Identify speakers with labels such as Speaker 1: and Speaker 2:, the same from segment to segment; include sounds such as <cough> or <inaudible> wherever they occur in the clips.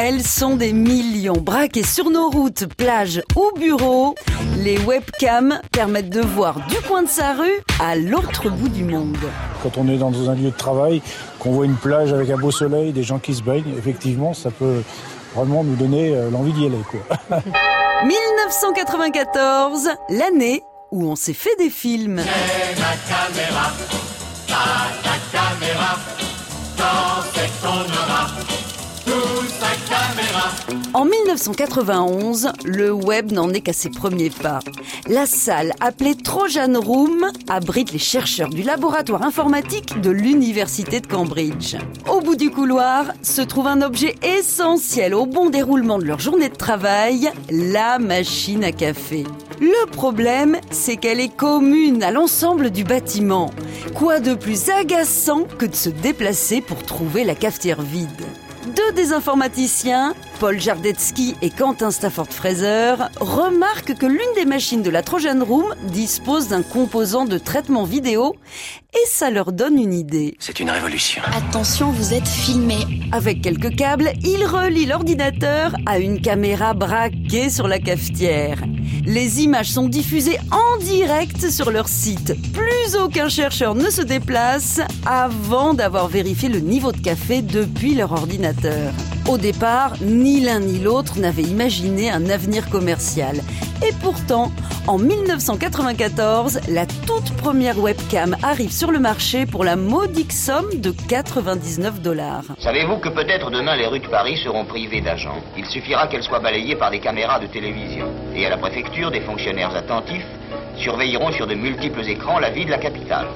Speaker 1: Elles sont des millions braquées sur nos routes, plages ou bureaux. Les webcams permettent de voir du coin de sa rue à l'autre bout du monde.
Speaker 2: Quand on est dans un lieu de travail, qu'on voit une plage avec un beau soleil, des gens qui se baignent, effectivement, ça peut vraiment nous donner euh, l'envie d'y aller. Quoi. <laughs>
Speaker 1: 1994, l'année où on s'est fait des films.
Speaker 3: caméra, ta
Speaker 1: En 1991, le web n'en est qu'à ses premiers pas. La salle appelée Trojan Room abrite les chercheurs du laboratoire informatique de l'Université de Cambridge. Au bout du couloir se trouve un objet essentiel au bon déroulement de leur journée de travail, la machine à café. Le problème, c'est qu'elle est commune à l'ensemble du bâtiment. Quoi de plus agaçant que de se déplacer pour trouver la cafetière vide? Deux des informaticiens, Paul Jardetsky et Quentin Stafford-Fraser, remarquent que l'une des machines de la Trojan Room dispose d'un composant de traitement vidéo et ça leur donne une idée.
Speaker 4: C'est une révolution.
Speaker 5: Attention, vous êtes filmé.
Speaker 1: Avec quelques câbles, ils relient l'ordinateur à une caméra braquée sur la cafetière. Les images sont diffusées en direct sur leur site. Plus aucun chercheur ne se déplace avant d'avoir vérifié le niveau de café depuis leur ordinateur. Au départ, ni l'un ni l'autre n'avaient imaginé un avenir commercial. Et pourtant, en 1994, la toute première webcam arrive sur le marché pour la modique somme de 99 dollars.
Speaker 6: Savez-vous que peut-être demain les rues de Paris seront privées d'agents? Il suffira qu'elles soient balayées par des caméras de télévision. Et à la préfecture, des fonctionnaires attentifs surveilleront sur de multiples écrans la vie de la capitale.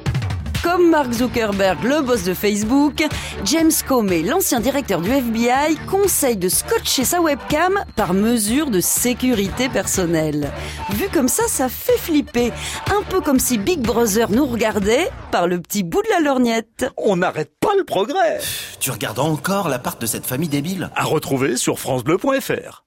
Speaker 1: Comme Mark Zuckerberg, le boss de Facebook, James Comey, l'ancien directeur du FBI, conseille de scotcher sa webcam par mesure de sécurité personnelle. Vu comme ça, ça fait flipper. Un peu comme si Big Brother nous regardait par le petit bout de la lorgnette.
Speaker 7: On n'arrête pas le progrès.
Speaker 4: Tu regardes encore l'appart de cette famille débile?
Speaker 7: À retrouver sur francebleu.fr.